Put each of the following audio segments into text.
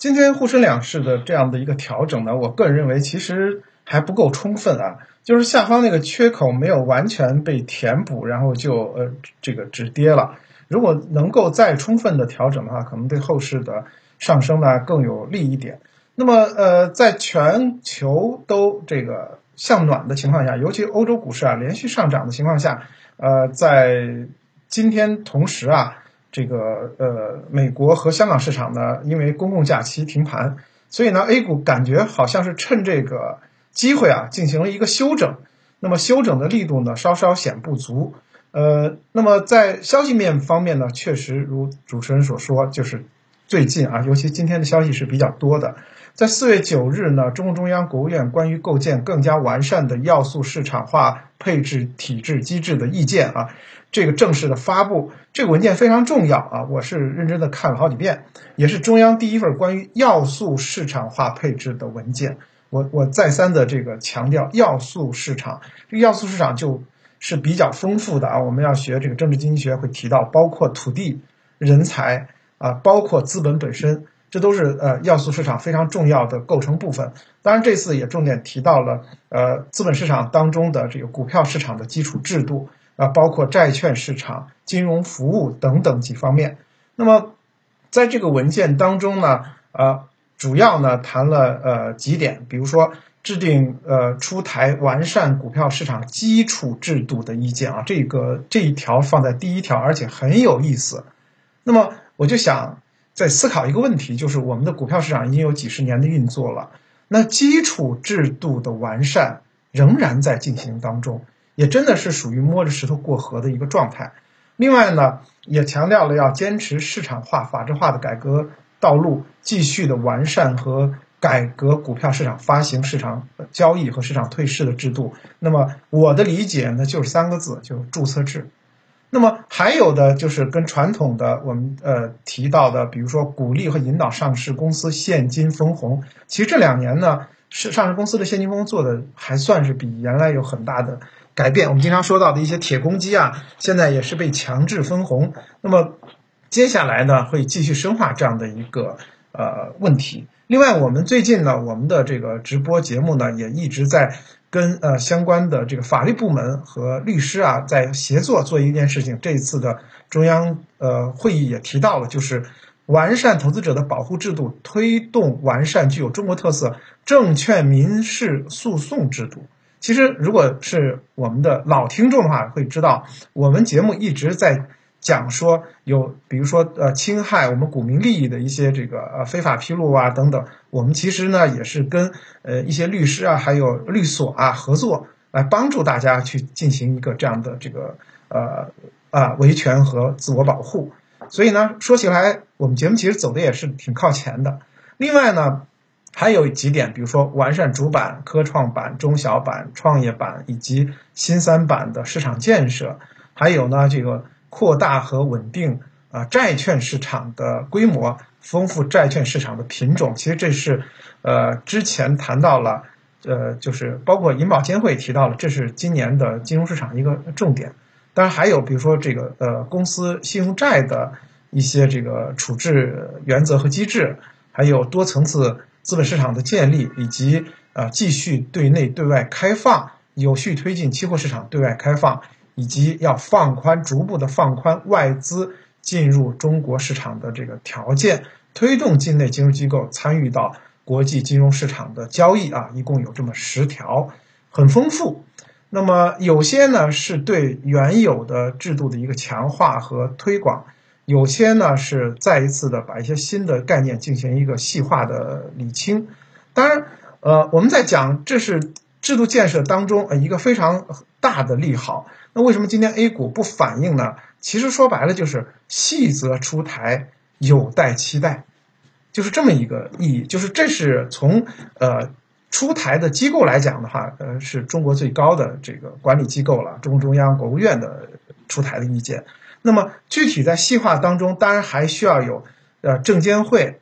今天沪深两市的这样的一个调整呢，我个人认为其实还不够充分啊，就是下方那个缺口没有完全被填补，然后就呃这个止跌了。如果能够再充分的调整的话，可能对后市的上升呢更有利一点。那么呃，在全球都这个向暖的情况下，尤其欧洲股市啊连续上涨的情况下，呃，在今天同时啊。这个呃，美国和香港市场呢，因为公共假期停盘，所以呢，A 股感觉好像是趁这个机会啊，进行了一个休整。那么休整的力度呢，稍稍显不足。呃，那么在消息面方面呢，确实如主持人所说，就是最近啊，尤其今天的消息是比较多的。在四月九日呢，中共中央、国务院关于构建更加完善的要素市场化配置体制机制的意见啊。这个正式的发布，这个文件非常重要啊！我是认真的看了好几遍，也是中央第一份关于要素市场化配置的文件。我我再三的这个强调，要素市场，这个要素市场就是比较丰富的啊。我们要学这个政治经济学会提到，包括土地、人才啊，包括资本本身，这都是呃要素市场非常重要的构成部分。当然，这次也重点提到了呃资本市场当中的这个股票市场的基础制度。啊，包括债券市场、金融服务等等几方面。那么，在这个文件当中呢，呃，主要呢谈了呃几点，比如说制定呃出台完善股票市场基础制度的意见啊，这个这一条放在第一条，而且很有意思。那么，我就想在思考一个问题，就是我们的股票市场已经有几十年的运作了，那基础制度的完善仍然在进行当中。也真的是属于摸着石头过河的一个状态。另外呢，也强调了要坚持市场化、法治化的改革道路，继续的完善和改革股票市场发行、市场交易和市场退市的制度。那么我的理解呢，就是三个字，就是注册制。那么还有的就是跟传统的我们呃提到的，比如说鼓励和引导上市公司现金分红。其实这两年呢，是上市公司的现金分红做的还算是比原来有很大的。改变我们经常说到的一些铁公鸡啊，现在也是被强制分红。那么接下来呢，会继续深化这样的一个呃问题。另外，我们最近呢，我们的这个直播节目呢，也一直在跟呃相关的这个法律部门和律师啊，在协作做一件事情。这一次的中央呃会议也提到了，就是完善投资者的保护制度，推动完善具有中国特色证券民事诉讼制度。其实，如果是我们的老听众的话，会知道我们节目一直在讲说有，比如说呃侵害我们股民利益的一些这个呃非法披露啊等等。我们其实呢也是跟呃一些律师啊，还有律所啊合作，来帮助大家去进行一个这样的这个呃啊维权和自我保护。所以呢，说起来，我们节目其实走的也是挺靠前的。另外呢。还有几点，比如说完善主板、科创板、中小板、创业板以及新三板的市场建设，还有呢，这个扩大和稳定啊债券市场的规模，丰富债券市场的品种。其实这是呃之前谈到了，呃，就是包括银保监会提到了，这是今年的金融市场一个重点。当然还有比如说这个呃公司信用债的一些这个处置原则和机制，还有多层次。资本市场的建立，以及呃继续对内对外开放，有序推进期货市场对外开放，以及要放宽逐步的放宽外资进入中国市场的这个条件，推动境内金融机构参与到国际金融市场的交易啊，一共有这么十条，很丰富。那么有些呢是对原有的制度的一个强化和推广。有些呢是再一次的把一些新的概念进行一个细化的理清，当然，呃，我们在讲这是制度建设当中呃一个非常大的利好。那为什么今天 A 股不反应呢？其实说白了就是细则出台，有待期待，就是这么一个意义。就是这是从呃出台的机构来讲的话，呃，是中国最高的这个管理机构了，中共中央、国务院的出台的意见。那么具体在细化当中，当然还需要有呃证监会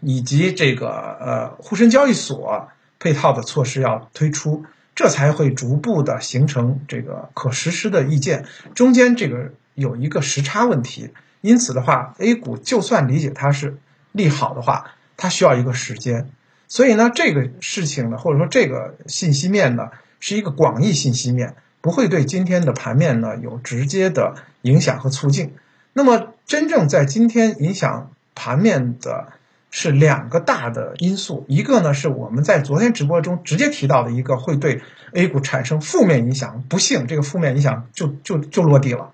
以及这个呃沪深交易所配套的措施要推出，这才会逐步的形成这个可实施的意见。中间这个有一个时差问题，因此的话，A 股就算理解它是利好的话，它需要一个时间。所以呢，这个事情呢，或者说这个信息面呢，是一个广义信息面，不会对今天的盘面呢有直接的影响和促进。那么，真正在今天影响盘面的是两个大的因素，一个呢是我们在昨天直播中直接提到的一个会对 A 股产生负面影响，不幸这个负面影响就就就落地了，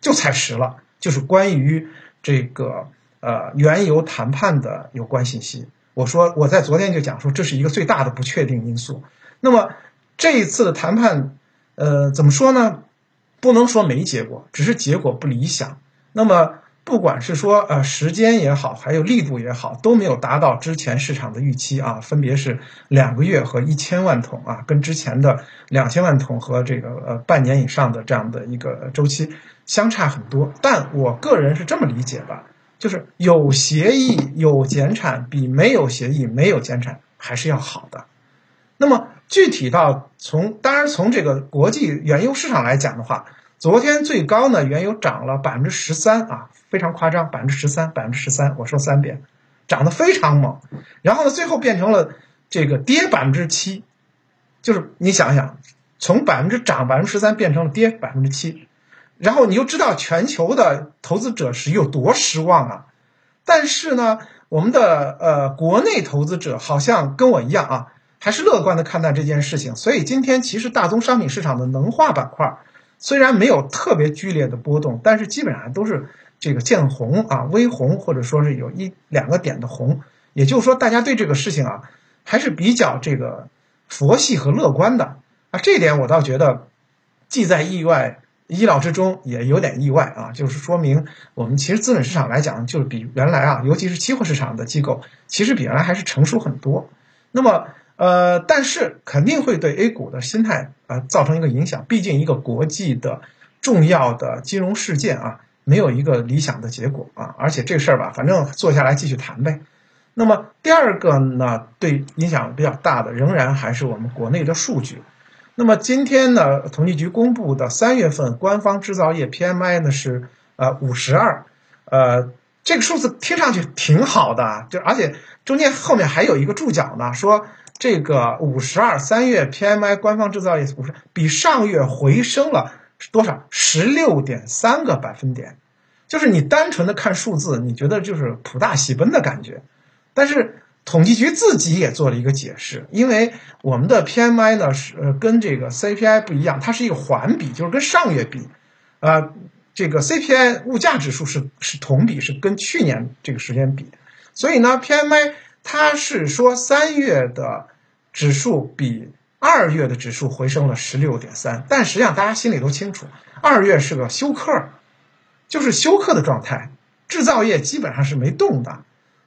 就踩实了，就是关于这个呃原油谈判的有关信息。我说我在昨天就讲说，这是一个最大的不确定因素。那么这一次的谈判，呃，怎么说呢？不能说没结果，只是结果不理想。那么不管是说呃时间也好，还有力度也好，都没有达到之前市场的预期啊，分别是两个月和一千万桶啊，跟之前的两千万桶和这个呃半年以上的这样的一个周期相差很多。但我个人是这么理解的。就是有协议有减产，比没有协议没有减产还是要好的。那么具体到从，当然从这个国际原油市场来讲的话，昨天最高呢，原油涨了百分之十三啊，非常夸张，百分之十三，百分之十三，我说三遍，涨得非常猛。然后呢，最后变成了这个跌百分之七，就是你想想，从百分之涨百分之十三变成了跌百分之七。然后你就知道全球的投资者是有多失望啊！但是呢，我们的呃国内投资者好像跟我一样啊，还是乐观的看待这件事情。所以今天其实大宗商品市场的能化板块虽然没有特别剧烈的波动，但是基本上都是这个见红啊，微红或者说是有一两个点的红。也就是说，大家对这个事情啊还是比较这个佛系和乐观的啊。这点我倒觉得既在意外。意料之中也有点意外啊，就是说明我们其实资本市场来讲，就是比原来啊，尤其是期货市场的机构，其实比原来还是成熟很多。那么，呃，但是肯定会对 A 股的心态啊造成一个影响，毕竟一个国际的重要的金融事件啊，没有一个理想的结果啊，而且这事儿吧，反正坐下来继续谈呗。那么第二个呢，对影响比较大的，仍然还是我们国内的数据。那么今天呢，统计局公布的三月份官方制造业 PMI 呢是呃五十二，呃这个数字听上去挺好的，就而且中间后面还有一个注脚呢，说这个五十二三月 PMI 官方制造业五十比上月回升了多少？十六点三个百分点，就是你单纯的看数字，你觉得就是普大喜奔的感觉，但是。统计局自己也做了一个解释，因为我们的 PMI 呢是呃跟这个 CPI 不一样，它是一个环比，就是跟上月比，啊，这个 CPI 物价指数是是同比，是跟去年这个时间比，所以呢 PMI 它是说三月的指数比二月的指数回升了十六点三，但实际上大家心里都清楚，二月是个休克，就是休克的状态，制造业基本上是没动的。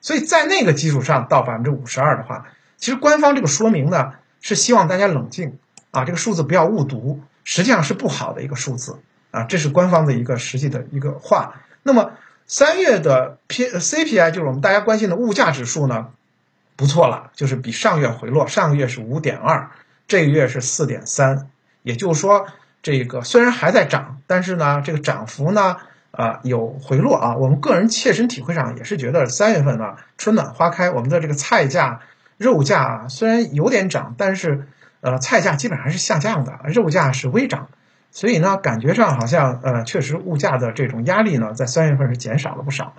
所以在那个基础上到百分之五十二的话，其实官方这个说明呢是希望大家冷静啊，这个数字不要误读，实际上是不好的一个数字啊，这是官方的一个实际的一个话。那么三月的 P CPI 就是我们大家关心的物价指数呢，不错了，就是比上月回落，上个月是五点二，这个月是四点三，也就是说这个虽然还在涨，但是呢这个涨幅呢。啊，有回落啊！我们个人切身体会上也是觉得三月份呢，春暖花开，我们的这个菜价、肉价啊，虽然有点涨，但是呃，菜价基本上是下降的，肉价是微涨，所以呢，感觉上好像呃，确实物价的这种压力呢，在三月份是减少了不少。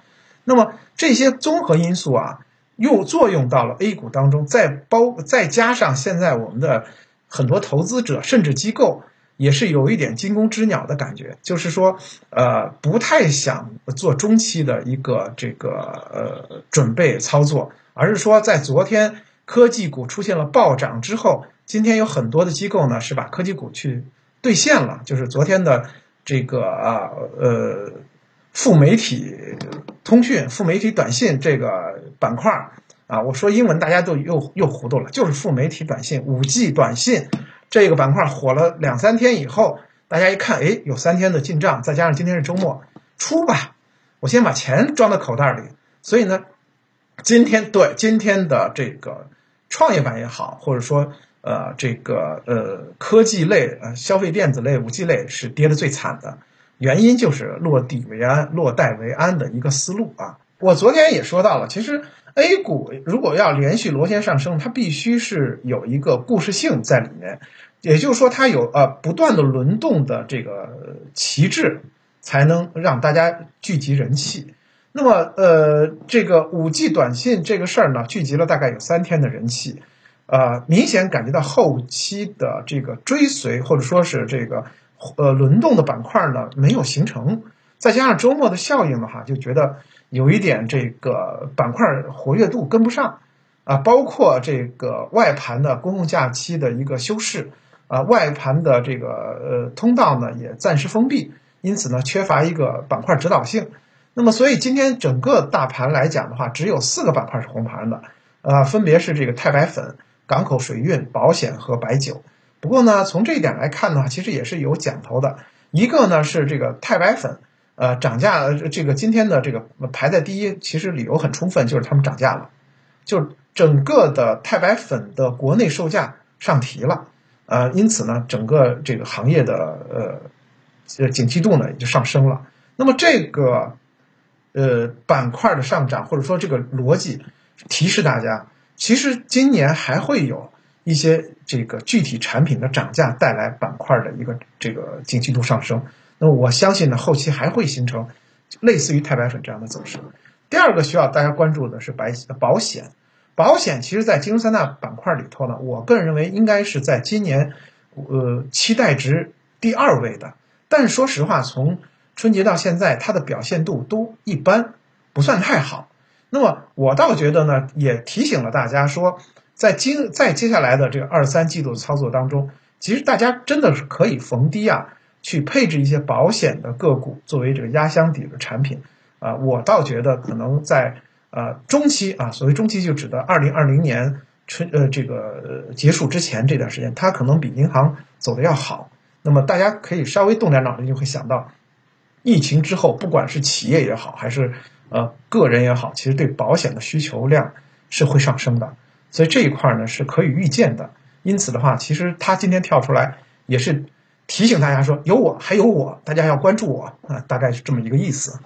那么这些综合因素啊，又作用到了 A 股当中，再包再加上现在我们的很多投资者甚至机构。也是有一点惊弓之鸟的感觉，就是说，呃，不太想做中期的一个这个呃准备操作，而是说，在昨天科技股出现了暴涨之后，今天有很多的机构呢是把科技股去兑现了，就是昨天的这个啊呃副媒体通讯、副媒体短信这个板块啊，我说英文大家都又又糊涂了，就是副媒体短信、五 G 短信。这个板块火了两三天以后，大家一看，哎，有三天的进账，再加上今天是周末，出吧，我先把钱装到口袋里。所以呢，今天对今天的这个创业板也好，或者说呃这个呃科技类、呃消费电子类、五 G 类是跌的最惨的，原因就是落地为安、落袋为安的一个思路啊。我昨天也说到了，其实 A 股如果要连续螺旋上升，它必须是有一个故事性在里面，也就是说，它有呃不断的轮动的这个旗帜，才能让大家聚集人气。那么，呃，这个五 G 短信这个事儿呢，聚集了大概有三天的人气，呃，明显感觉到后期的这个追随或者说是这个呃轮动的板块呢没有形成，再加上周末的效应的话，就觉得。有一点这个板块活跃度跟不上，啊，包括这个外盘的公共假期的一个休市，啊，外盘的这个呃通道呢也暂时封闭，因此呢缺乏一个板块指导性。那么，所以今天整个大盘来讲的话，只有四个板块是红盘的，啊，分别是这个钛白粉、港口水运、保险和白酒。不过呢，从这一点来看呢，其实也是有讲头的。一个呢是这个钛白粉。呃，涨价这个今天的这个排在第一，其实理由很充分，就是他们涨价了，就整个的钛白粉的国内售价上提了，呃，因此呢，整个这个行业的呃呃景气度呢也就上升了。那么这个呃板块的上涨，或者说这个逻辑提示大家，其实今年还会有一些这个具体产品的涨价带来板块的一个这个景气度上升。那我相信呢，后期还会形成类似于钛白粉这样的走势。第二个需要大家关注的是白保险，保险其实在金融三大板块里头呢，我个人认为应该是在今年呃期待值第二位的。但是说实话，从春节到现在，它的表现度都一般，不算太好。那么我倒觉得呢，也提醒了大家说，在今在接下来的这个二三季度的操作当中，其实大家真的是可以逢低啊。去配置一些保险的个股作为这个压箱底的产品，啊，我倒觉得可能在呃中期啊，所谓中期就指的二零二零年春呃这个结束之前这段时间，它可能比银行走的要好。那么大家可以稍微动点脑筋，就会想到，疫情之后，不管是企业也好，还是呃个人也好，其实对保险的需求量是会上升的，所以这一块呢是可以预见的。因此的话，其实它今天跳出来也是。提醒大家说，有我还有我，大家要关注我啊，大概是这么一个意思。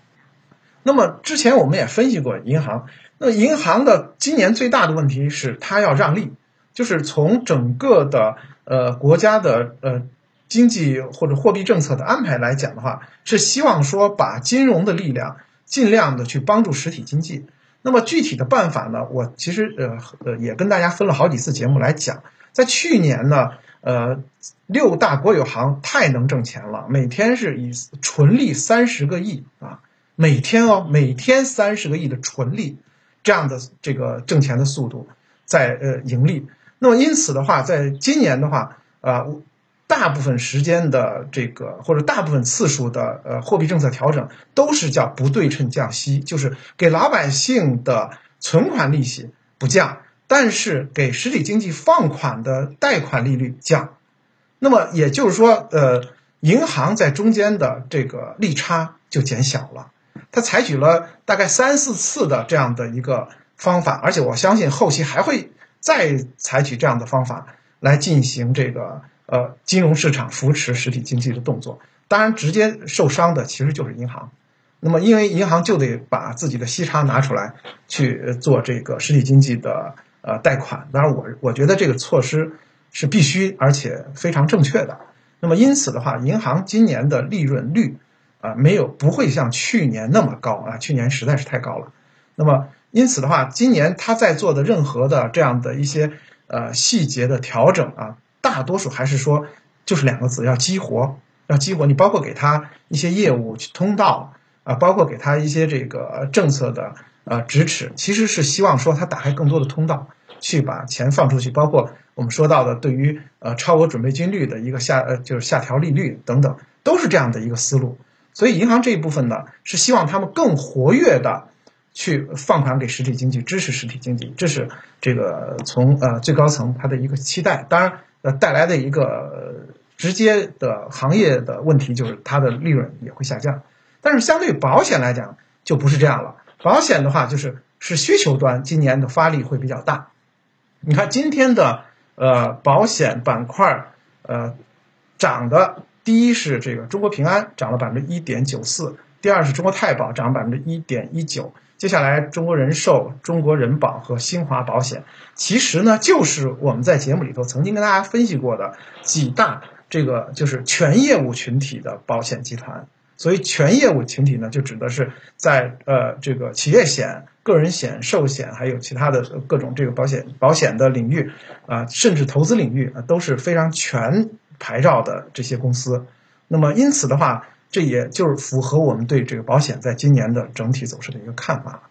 那么之前我们也分析过银行，那银行的今年最大的问题是它要让利，就是从整个的呃国家的呃经济或者货币政策的安排来讲的话，是希望说把金融的力量尽量的去帮助实体经济。那么具体的办法呢，我其实呃呃也跟大家分了好几次节目来讲，在去年呢。呃，六大国有行太能挣钱了，每天是以纯利三十个亿啊，每天哦，每天三十个亿的纯利，这样的这个挣钱的速度在呃盈利。那么因此的话，在今年的话，啊，大部分时间的这个或者大部分次数的呃货币政策调整都是叫不对称降息，就是给老百姓的存款利息不降。但是给实体经济放款的贷款利率降，那么也就是说，呃，银行在中间的这个利差就减小了。它采取了大概三四次的这样的一个方法，而且我相信后期还会再采取这样的方法来进行这个呃金融市场扶持实体经济的动作。当然，直接受伤的其实就是银行。那么，因为银行就得把自己的息差拿出来去做这个实体经济的。呃，贷款，当然我我觉得这个措施是必须而且非常正确的。那么因此的话，银行今年的利润率啊，没有不会像去年那么高啊，去年实在是太高了。那么因此的话，今年他在做的任何的这样的一些呃细节的调整啊，大多数还是说就是两个字，要激活，要激活。你包括给他一些业务通道啊，包括给他一些这个政策的呃支持，其实是希望说他打开更多的通道。去把钱放出去，包括我们说到的对于呃超额准备金率的一个下呃就是下调利率等等，都是这样的一个思路。所以银行这一部分呢，是希望他们更活跃的去放款给实体经济，支持实体经济，这是这个从呃最高层他的一个期待。当然，带来的一个直接的行业的问题就是它的利润也会下降。但是相对保险来讲就不是这样了，保险的话就是是需求端今年的发力会比较大。你看今天的呃保险板块呃涨的，第一是这个中国平安涨了百分之一点九四，第二是中国太保涨百分之一点一九，接下来，中国人寿、中国人保和新华保险，其实呢，就是我们在节目里头曾经跟大家分析过的几大这个就是全业务群体的保险集团。所以，全业务群体呢，就指的是在呃这个企业险、个人险、寿险，还有其他的各种这个保险保险的领域啊，甚至投资领域啊，都是非常全牌照的这些公司。那么，因此的话。这也就是符合我们对这个保险在今年的整体走势的一个看法。